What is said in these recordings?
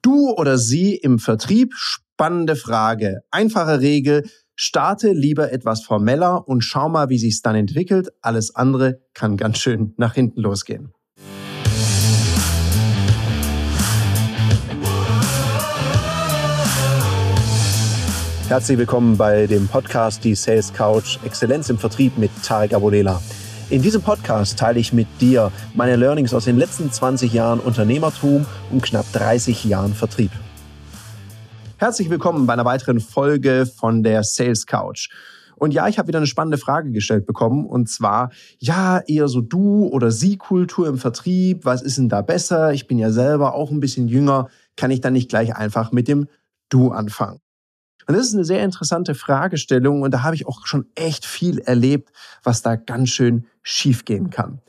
Du oder sie im Vertrieb? Spannende Frage. Einfache Regel. Starte lieber etwas formeller und schau mal, wie sich's dann entwickelt. Alles andere kann ganz schön nach hinten losgehen. Herzlich willkommen bei dem Podcast Die Sales Couch Exzellenz im Vertrieb mit Tarek Abodela. In diesem Podcast teile ich mit dir meine Learnings aus den letzten 20 Jahren Unternehmertum und knapp 30 Jahren Vertrieb. Herzlich willkommen bei einer weiteren Folge von der Sales Couch. Und ja, ich habe wieder eine spannende Frage gestellt bekommen. Und zwar, ja, eher so du oder sie Kultur im Vertrieb. Was ist denn da besser? Ich bin ja selber auch ein bisschen jünger. Kann ich dann nicht gleich einfach mit dem du anfangen? Und das ist eine sehr interessante Fragestellung und da habe ich auch schon echt viel erlebt, was da ganz schön schiefgehen kann.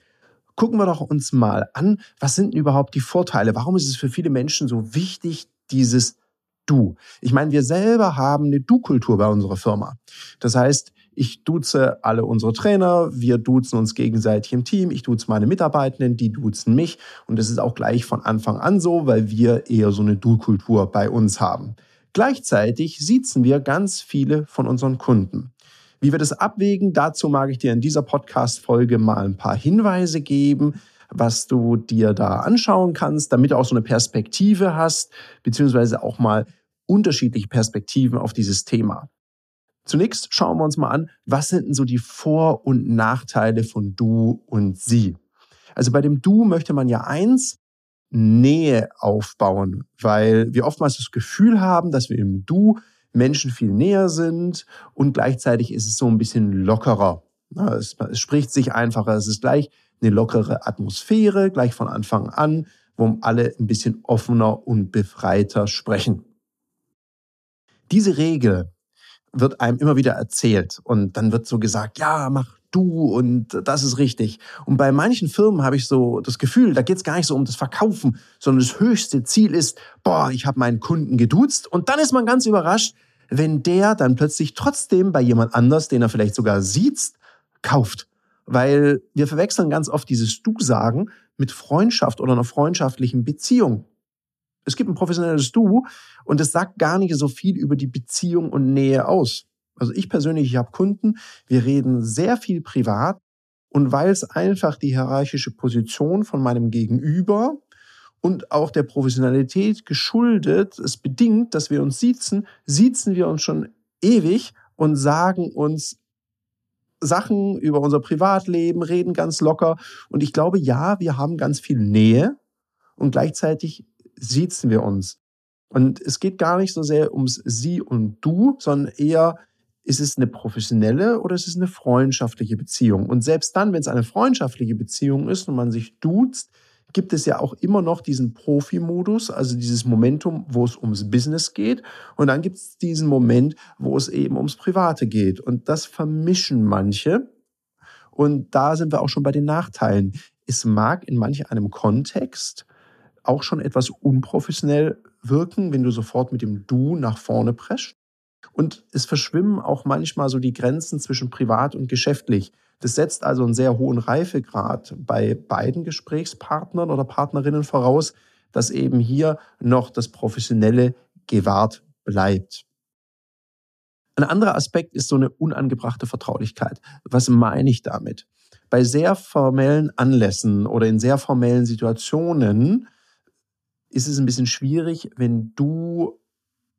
Gucken wir doch uns mal an, was sind denn überhaupt die Vorteile? Warum ist es für viele Menschen so wichtig, dieses Du? Ich meine, wir selber haben eine Du-Kultur bei unserer Firma. Das heißt, ich duze alle unsere Trainer, wir duzen uns gegenseitig im Team, ich duze meine Mitarbeitenden, die duzen mich und das ist auch gleich von Anfang an so, weil wir eher so eine Du-Kultur bei uns haben. Gleichzeitig siezen wir ganz viele von unseren Kunden. Wie wir das abwägen, dazu mag ich dir in dieser Podcast-Folge mal ein paar Hinweise geben, was du dir da anschauen kannst, damit du auch so eine Perspektive hast, beziehungsweise auch mal unterschiedliche Perspektiven auf dieses Thema. Zunächst schauen wir uns mal an, was sind denn so die Vor- und Nachteile von du und sie? Also bei dem Du möchte man ja eins, Nähe aufbauen, weil wir oftmals das Gefühl haben, dass wir im Du Menschen viel näher sind und gleichzeitig ist es so ein bisschen lockerer. Es, es spricht sich einfacher, es ist gleich eine lockere Atmosphäre, gleich von Anfang an, wo alle ein bisschen offener und befreiter sprechen. Diese Regel wird einem immer wieder erzählt und dann wird so gesagt, ja, mach du und das ist richtig. Und bei manchen Firmen habe ich so das Gefühl, da geht es gar nicht so um das Verkaufen, sondern das höchste Ziel ist, boah, ich habe meinen Kunden geduzt und dann ist man ganz überrascht, wenn der dann plötzlich trotzdem bei jemand anders, den er vielleicht sogar sieht, kauft. Weil wir verwechseln ganz oft dieses Du-Sagen mit Freundschaft oder einer freundschaftlichen Beziehung. Es gibt ein professionelles Du und es sagt gar nicht so viel über die Beziehung und Nähe aus. Also ich persönlich, ich habe Kunden, wir reden sehr viel privat und weil es einfach die hierarchische Position von meinem Gegenüber und auch der Professionalität geschuldet, es bedingt, dass wir uns siezen, siezen wir uns schon ewig und sagen uns Sachen über unser Privatleben, reden ganz locker. Und ich glaube, ja, wir haben ganz viel Nähe und gleichzeitig siezen wir uns. Und es geht gar nicht so sehr ums Sie und Du, sondern eher ist es eine professionelle oder ist es eine freundschaftliche Beziehung? Und selbst dann, wenn es eine freundschaftliche Beziehung ist und man sich duzt, gibt es ja auch immer noch diesen Profi-Modus, also dieses Momentum, wo es ums Business geht. Und dann gibt es diesen Moment, wo es eben ums Private geht. Und das vermischen manche. Und da sind wir auch schon bei den Nachteilen. Es mag in manch einem Kontext auch schon etwas unprofessionell wirken, wenn du sofort mit dem Du nach vorne prescht. Und es verschwimmen auch manchmal so die Grenzen zwischen privat und geschäftlich. Das setzt also einen sehr hohen Reifegrad bei beiden Gesprächspartnern oder Partnerinnen voraus, dass eben hier noch das Professionelle gewahrt bleibt. Ein anderer Aspekt ist so eine unangebrachte Vertraulichkeit. Was meine ich damit? Bei sehr formellen Anlässen oder in sehr formellen Situationen ist es ein bisschen schwierig, wenn du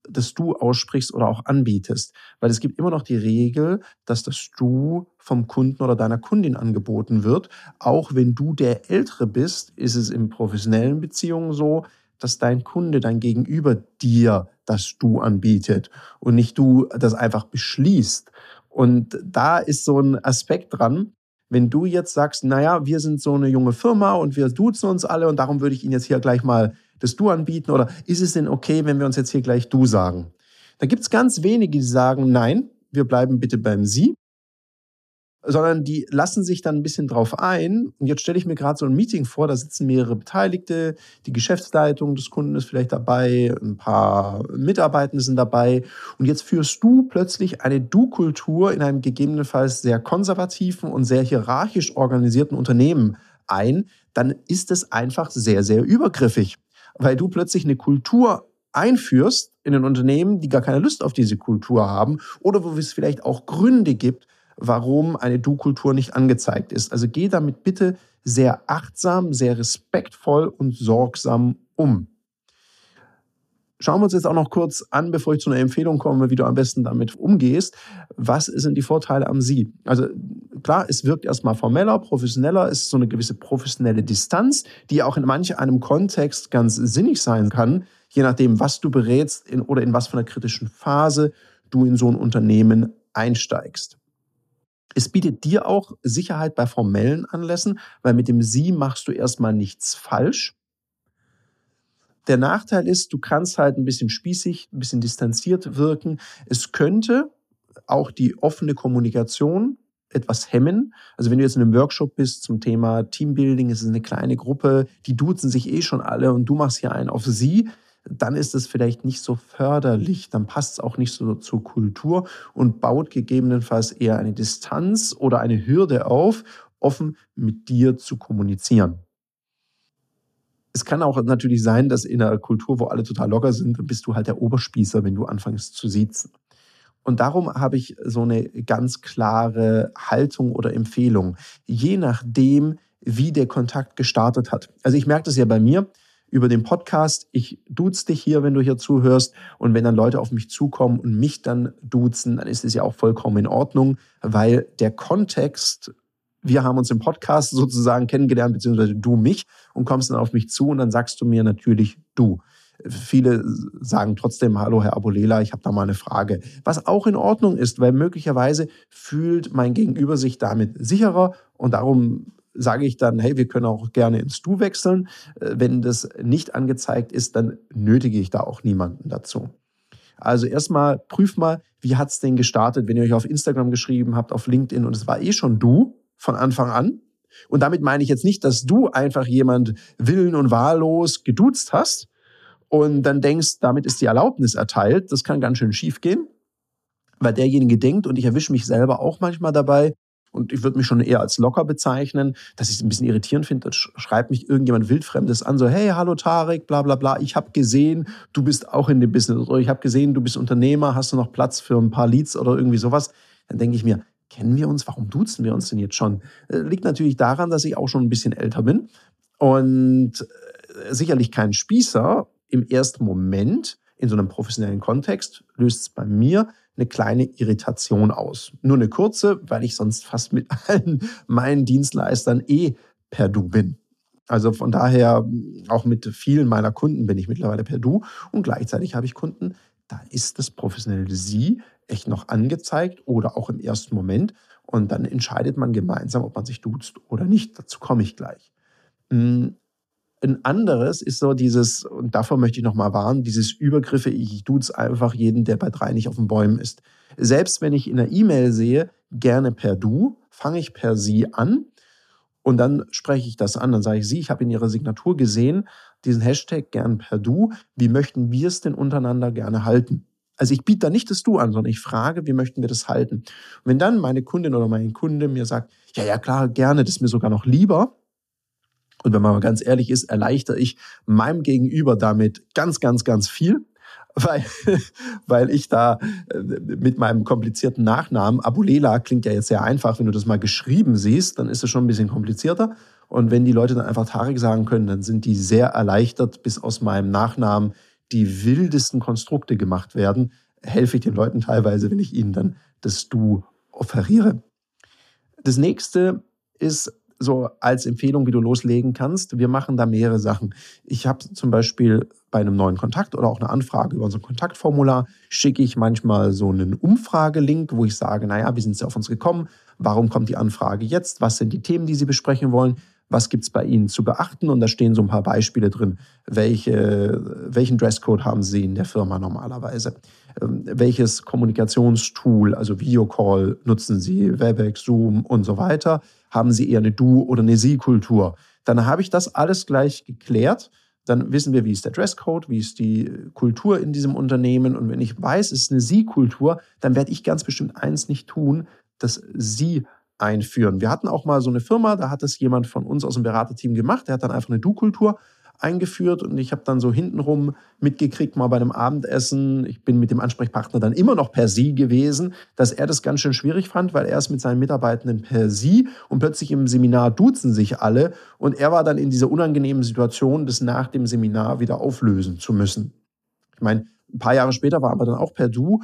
das Du aussprichst oder auch anbietest. Weil es gibt immer noch die Regel, dass das Du vom Kunden oder deiner Kundin angeboten wird. Auch wenn du der Ältere bist, ist es in professionellen Beziehungen so, dass dein Kunde dein Gegenüber dir das Du anbietet und nicht du das einfach beschließt. Und da ist so ein Aspekt dran, wenn du jetzt sagst, naja, wir sind so eine junge Firma und wir duzen uns alle und darum würde ich Ihnen jetzt hier gleich mal das Du anbieten oder ist es denn okay, wenn wir uns jetzt hier gleich Du sagen? Da gibt es ganz wenige, die sagen, nein, wir bleiben bitte beim Sie, sondern die lassen sich dann ein bisschen drauf ein. Und jetzt stelle ich mir gerade so ein Meeting vor, da sitzen mehrere Beteiligte, die Geschäftsleitung des Kunden ist vielleicht dabei, ein paar Mitarbeitende sind dabei. Und jetzt führst du plötzlich eine Du-Kultur in einem gegebenenfalls sehr konservativen und sehr hierarchisch organisierten Unternehmen ein, dann ist es einfach sehr, sehr übergriffig. Weil du plötzlich eine Kultur einführst in ein Unternehmen, die gar keine Lust auf diese Kultur haben oder wo es vielleicht auch Gründe gibt, warum eine Du-Kultur nicht angezeigt ist. Also geh damit bitte sehr achtsam, sehr respektvoll und sorgsam um. Schauen wir uns jetzt auch noch kurz an, bevor ich zu einer Empfehlung komme, wie du am besten damit umgehst. Was sind die Vorteile am Sie? Also klar, es wirkt erstmal formeller, professioneller, es ist so eine gewisse professionelle Distanz, die auch in manch einem Kontext ganz sinnig sein kann, je nachdem, was du berätst in, oder in was von einer kritischen Phase du in so ein Unternehmen einsteigst. Es bietet dir auch Sicherheit bei formellen Anlässen, weil mit dem Sie machst du erstmal nichts falsch. Der Nachteil ist, du kannst halt ein bisschen spießig, ein bisschen distanziert wirken. Es könnte auch die offene Kommunikation etwas hemmen. Also wenn du jetzt in einem Workshop bist zum Thema Teambuilding, es ist eine kleine Gruppe, die duzen sich eh schon alle und du machst hier einen auf sie, dann ist es vielleicht nicht so förderlich, dann passt es auch nicht so zur Kultur und baut gegebenenfalls eher eine Distanz oder eine Hürde auf, offen mit dir zu kommunizieren. Es kann auch natürlich sein, dass in einer Kultur, wo alle total locker sind, bist du halt der Oberspießer, wenn du anfängst zu siezen. Und darum habe ich so eine ganz klare Haltung oder Empfehlung, je nachdem, wie der Kontakt gestartet hat. Also ich merke das ja bei mir über den Podcast. Ich duze dich hier, wenn du hier zuhörst. Und wenn dann Leute auf mich zukommen und mich dann duzen, dann ist es ja auch vollkommen in Ordnung, weil der Kontext wir haben uns im Podcast sozusagen kennengelernt, beziehungsweise du mich und kommst dann auf mich zu und dann sagst du mir natürlich du. Viele sagen trotzdem, hallo Herr Abulela, ich habe da mal eine Frage. Was auch in Ordnung ist, weil möglicherweise fühlt mein Gegenüber sich damit sicherer und darum sage ich dann, hey, wir können auch gerne ins Du wechseln. Wenn das nicht angezeigt ist, dann nötige ich da auch niemanden dazu. Also erstmal prüf mal, wie hat's denn gestartet, wenn ihr euch auf Instagram geschrieben habt, auf LinkedIn und es war eh schon du, von Anfang an. Und damit meine ich jetzt nicht, dass du einfach jemand willen und wahllos geduzt hast und dann denkst, damit ist die Erlaubnis erteilt. Das kann ganz schön schief gehen, weil derjenige denkt, und ich erwische mich selber auch manchmal dabei, und ich würde mich schon eher als locker bezeichnen, dass ich es ein bisschen irritierend finde. Schreibt mich irgendjemand Wildfremdes an, so, hey, hallo Tarek, bla bla bla, ich habe gesehen, du bist auch in dem Business. Oder ich habe gesehen, du bist Unternehmer, hast du noch Platz für ein paar Leads oder irgendwie sowas. Dann denke ich mir, kennen wir uns? Warum duzen wir uns denn jetzt schon? Äh, liegt natürlich daran, dass ich auch schon ein bisschen älter bin und äh, sicherlich kein Spießer. Im ersten Moment in so einem professionellen Kontext löst es bei mir eine kleine Irritation aus. Nur eine kurze, weil ich sonst fast mit allen meinen Dienstleistern eh per Du bin. Also von daher, auch mit vielen meiner Kunden bin ich mittlerweile per Du und gleichzeitig habe ich Kunden, da ist das professionelle Sie echt noch angezeigt oder auch im ersten Moment. Und dann entscheidet man gemeinsam, ob man sich duzt oder nicht. Dazu komme ich gleich. Ein anderes ist so dieses, und davor möchte ich nochmal warnen, dieses Übergriffe, ich duze einfach jeden, der bei drei nicht auf den Bäumen ist. Selbst wenn ich in der E-Mail sehe, gerne per Du, fange ich per Sie an und dann spreche ich das an. Dann sage ich, Sie, ich habe in Ihrer Signatur gesehen, diesen Hashtag gern per Du. Wie möchten wir es denn untereinander gerne halten? Also ich biete da nicht das Du an, sondern ich frage, wie möchten wir das halten? Und wenn dann meine Kundin oder mein Kunde mir sagt, ja, ja, klar, gerne, das ist mir sogar noch lieber. Und wenn man mal ganz ehrlich ist, erleichter ich meinem Gegenüber damit ganz, ganz, ganz viel, weil, weil ich da äh, mit meinem komplizierten Nachnamen, Abulela klingt ja jetzt sehr einfach, wenn du das mal geschrieben siehst, dann ist es schon ein bisschen komplizierter. Und wenn die Leute dann einfach Tarek sagen können, dann sind die sehr erleichtert, bis aus meinem Nachnamen die wildesten Konstrukte gemacht werden, helfe ich den Leuten teilweise, wenn ich ihnen dann das Du offeriere. Das nächste ist so als Empfehlung, wie du loslegen kannst. Wir machen da mehrere Sachen. Ich habe zum Beispiel bei einem neuen Kontakt oder auch eine Anfrage über unser Kontaktformular schicke ich manchmal so einen Umfragelink, wo ich sage, naja, wie sind Sie auf uns gekommen? Warum kommt die Anfrage jetzt? Was sind die Themen, die Sie besprechen wollen? was gibt es bei Ihnen zu beachten? Und da stehen so ein paar Beispiele drin. Welche, welchen Dresscode haben Sie in der Firma normalerweise? Ähm, welches Kommunikationstool, also Videocall, nutzen Sie, Webex, Zoom und so weiter? Haben Sie eher eine Du- oder eine Sie-Kultur? Dann habe ich das alles gleich geklärt. Dann wissen wir, wie ist der Dresscode, wie ist die Kultur in diesem Unternehmen. Und wenn ich weiß, es ist eine Sie-Kultur, dann werde ich ganz bestimmt eins nicht tun, dass Sie einführen. Wir hatten auch mal so eine Firma, da hat es jemand von uns aus dem Beraterteam gemacht, der hat dann einfach eine Du-Kultur eingeführt und ich habe dann so hintenrum mitgekriegt, mal bei einem Abendessen, ich bin mit dem Ansprechpartner dann immer noch per Sie gewesen, dass er das ganz schön schwierig fand, weil er ist mit seinen Mitarbeitenden per Sie und plötzlich im Seminar duzen sich alle und er war dann in dieser unangenehmen Situation, das nach dem Seminar wieder auflösen zu müssen. Ich meine, ein paar Jahre später war aber dann auch per Du.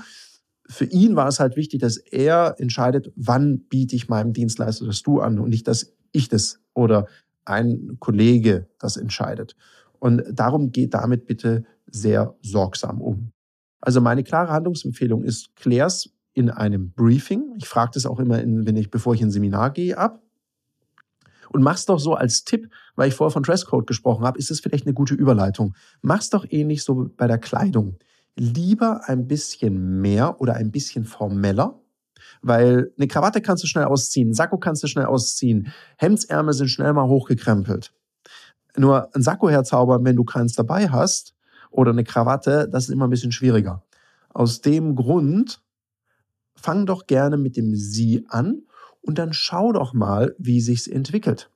Für ihn war es halt wichtig, dass er entscheidet, wann biete ich meinem Dienstleister das Du an und nicht, dass ich das oder ein Kollege das entscheidet. Und darum geht damit bitte sehr sorgsam um. Also meine klare Handlungsempfehlung ist, klär's in einem Briefing. Ich frage das auch immer, in, wenn ich, bevor ich in ein Seminar gehe, ab. Und mach's doch so als Tipp, weil ich vorher von Dresscode gesprochen habe, ist es vielleicht eine gute Überleitung. Mach's doch ähnlich so bei der Kleidung. Lieber ein bisschen mehr oder ein bisschen formeller, weil eine Krawatte kannst du schnell ausziehen, Sakko kannst du schnell ausziehen, Hemdsärmel sind schnell mal hochgekrempelt. Nur ein Sakko herzaubern, wenn du keins dabei hast, oder eine Krawatte, das ist immer ein bisschen schwieriger. Aus dem Grund, fang doch gerne mit dem Sie an und dann schau doch mal, wie sich's entwickelt.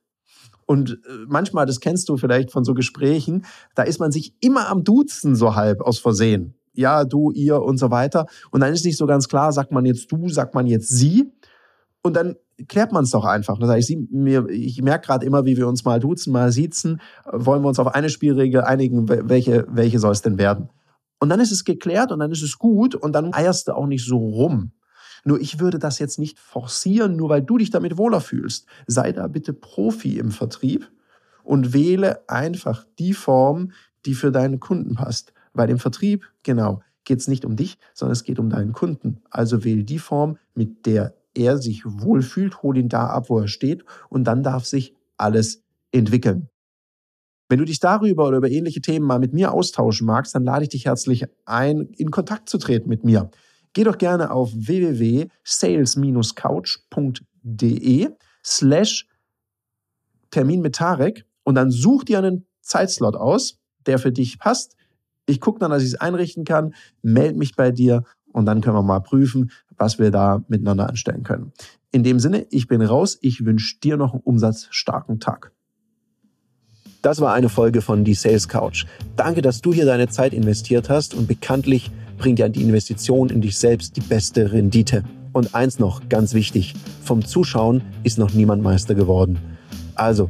Und äh, manchmal, das kennst du vielleicht von so Gesprächen, da ist man sich immer am Duzen so halb aus Versehen ja, du, ihr und so weiter. Und dann ist nicht so ganz klar, sagt man jetzt du, sagt man jetzt sie. Und dann klärt man es doch einfach. Das heißt, ich, ich merke gerade immer, wie wir uns mal duzen, mal siezen. Wollen wir uns auf eine Spielregel einigen, welche, welche soll es denn werden? Und dann ist es geklärt und dann ist es gut und dann eierst du auch nicht so rum. Nur ich würde das jetzt nicht forcieren, nur weil du dich damit wohler fühlst. Sei da bitte Profi im Vertrieb und wähle einfach die Form, die für deinen Kunden passt. Weil im Vertrieb, genau, geht es nicht um dich, sondern es geht um deinen Kunden. Also wähle die Form, mit der er sich wohlfühlt, hol ihn da ab, wo er steht und dann darf sich alles entwickeln. Wenn du dich darüber oder über ähnliche Themen mal mit mir austauschen magst, dann lade ich dich herzlich ein, in Kontakt zu treten mit mir. Geh doch gerne auf www.sales-couch.de slash Termin mit Tarek und dann such dir einen Zeitslot aus, der für dich passt. Ich gucke dann, dass ich es einrichten kann, melde mich bei dir und dann können wir mal prüfen, was wir da miteinander anstellen können. In dem Sinne, ich bin raus. Ich wünsche dir noch einen umsatzstarken Tag. Das war eine Folge von Die Sales Couch. Danke, dass du hier deine Zeit investiert hast und bekanntlich bringt ja die Investition in dich selbst die beste Rendite. Und eins noch, ganz wichtig, vom Zuschauen ist noch niemand Meister geworden. Also,